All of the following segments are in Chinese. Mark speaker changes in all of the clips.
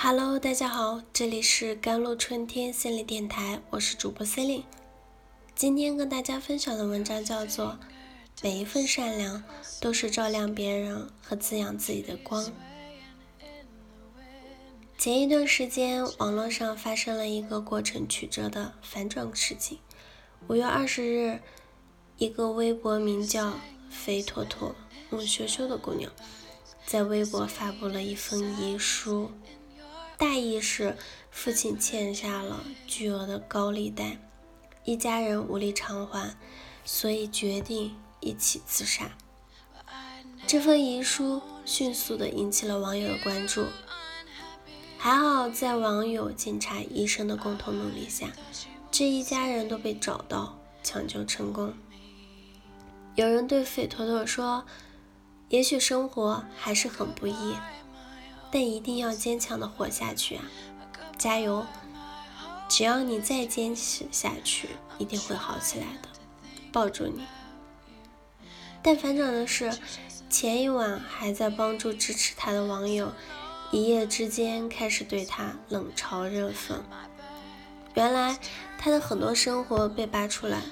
Speaker 1: Hello，大家好，这里是甘露春天心理电台，我是主播 c e l i n e 今天跟大家分享的文章叫做《每一份善良都是照亮别人和滋养自己的光》。前一段时间，网络上发生了一个过程曲折的反转事情。五月二十日，一个微博名叫“肥坨坨木羞羞”的姑娘，在微博发布了一封遗书。大意是，父亲欠下了巨额的高利贷，一家人无力偿还，所以决定一起自杀。这份遗书迅速的引起了网友的关注，还好在网友、警察、医生的共同努力下，这一家人都被找到，抢救成功。有人对费坨坨说：“也许生活还是很不易。”但一定要坚强的活下去啊！加油！只要你再坚持下去，一定会好起来的。抱住你。但反转的是，前一晚还在帮助支持他的网友，一夜之间开始对他冷嘲热讽。原来他的很多生活被扒出来：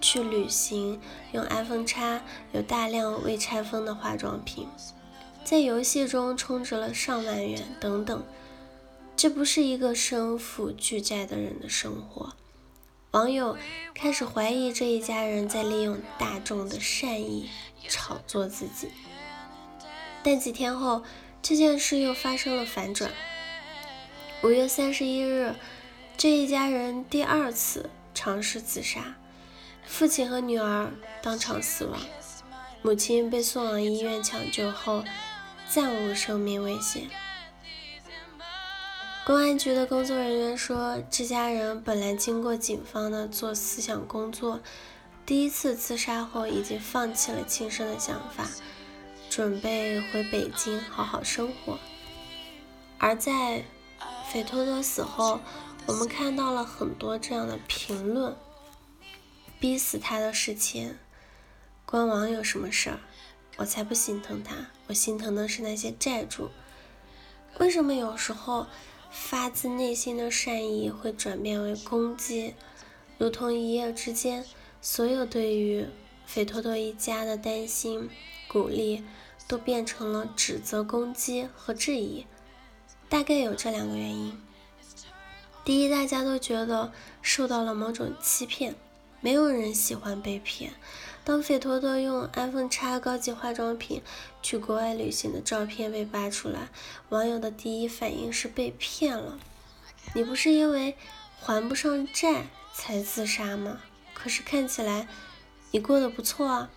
Speaker 1: 去旅行用 iPhone 叉，有大量未拆封的化妆品。在游戏中充值了上万元等等，这不是一个身负巨债的人的生活。网友开始怀疑这一家人在利用大众的善意炒作自己。但几天后，这件事又发生了反转。五月三十一日，这一家人第二次尝试自杀，父亲和女儿当场死亡，母亲被送往医院抢救后。暂无生命危险。公安局的工作人员说，这家人本来经过警方的做思想工作，第一次自杀后已经放弃了轻生的想法，准备回北京好好生活。而在匪托托死后，我们看到了很多这样的评论：逼死他的是钱，关网友什么事儿？我才不心疼他，我心疼的是那些债主。为什么有时候发自内心的善意会转变为攻击？如同一夜之间，所有对于肥托托一家的担心、鼓励，都变成了指责、攻击和质疑。大概有这两个原因：第一，大家都觉得受到了某种欺骗，没有人喜欢被骗。当费托托用 iPhone X 高级化妆品去国外旅行的照片被扒出来，网友的第一反应是被骗了。你不是因为还不上债才自杀吗？可是看起来你过得不错啊。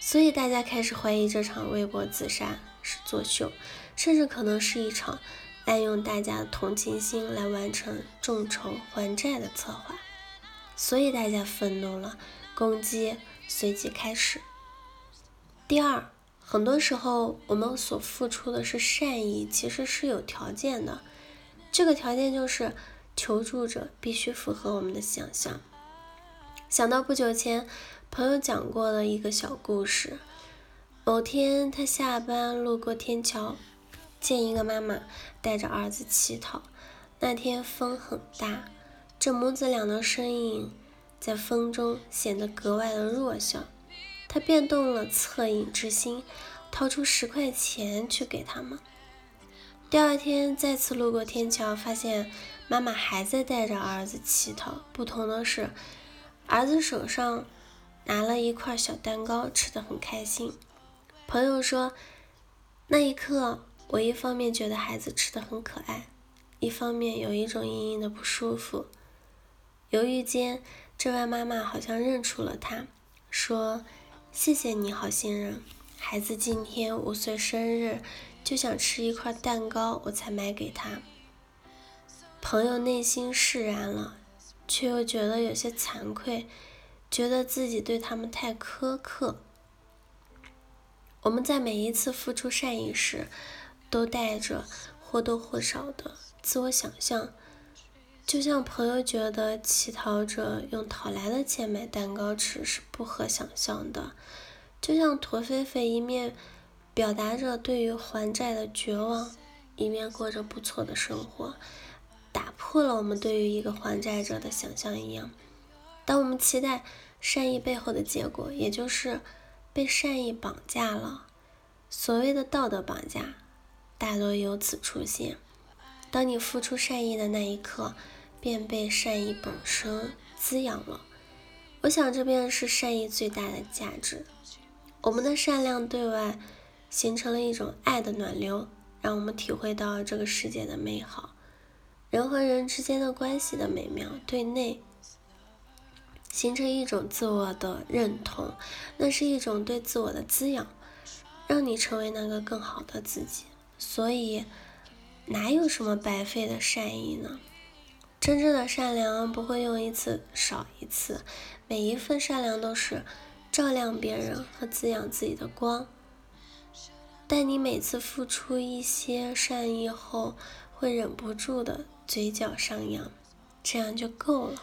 Speaker 1: 所以大家开始怀疑这场微博自杀是作秀，甚至可能是一场滥用大家的同情心来完成众筹还债的策划。所以大家愤怒了，攻击。随即开始。第二，很多时候我们所付出的是善意，其实是有条件的。这个条件就是求助者必须符合我们的想象。想到不久前朋友讲过的一个小故事：某天他下班路过天桥，见一个妈妈带着儿子乞讨。那天风很大，这母子俩的身影。在风中显得格外的弱小，他便动了恻隐之心，掏出十块钱去给他们。第二天再次路过天桥，发现妈妈还在带着儿子乞讨，不同的是，儿子手上拿了一块小蛋糕，吃得很开心。朋友说，那一刻我一方面觉得孩子吃的很可爱，一方面有一种隐隐的不舒服，犹豫间。这位妈妈好像认出了他，说：“谢谢你好心人，孩子今天五岁生日，就想吃一块蛋糕，我才买给他。”朋友内心释然了，却又觉得有些惭愧，觉得自己对他们太苛刻。我们在每一次付出善意时，都带着或多或少的自我想象。就像朋友觉得乞讨者用讨来的钱买蛋糕吃是不可想象的，就像驼飞飞一面表达着对于还债的绝望，一面过着不错的生活，打破了我们对于一个还债者的想象一样。当我们期待善意背后的结果，也就是被善意绑架了。所谓的道德绑架，大多由此出现。当你付出善意的那一刻，便被善意本身滋养了。我想，这便是善意最大的价值。我们的善良对外形成了一种爱的暖流，让我们体会到这个世界的美好，人和人之间的关系的美妙。对内。形成一种自我的认同，那是一种对自我的滋养，让你成为那个更好的自己。所以，哪有什么白费的善意呢？真正的善良不会用一次少一次，每一份善良都是照亮别人和滋养自己的光。但你每次付出一些善意后，会忍不住的嘴角上扬，这样就够了。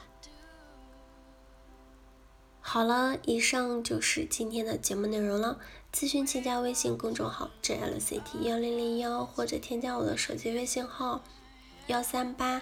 Speaker 1: 好了，以上就是今天的节目内容了。咨询请加微信公众号 jlct 幺零零幺，或者添加我的手机微信号幺三八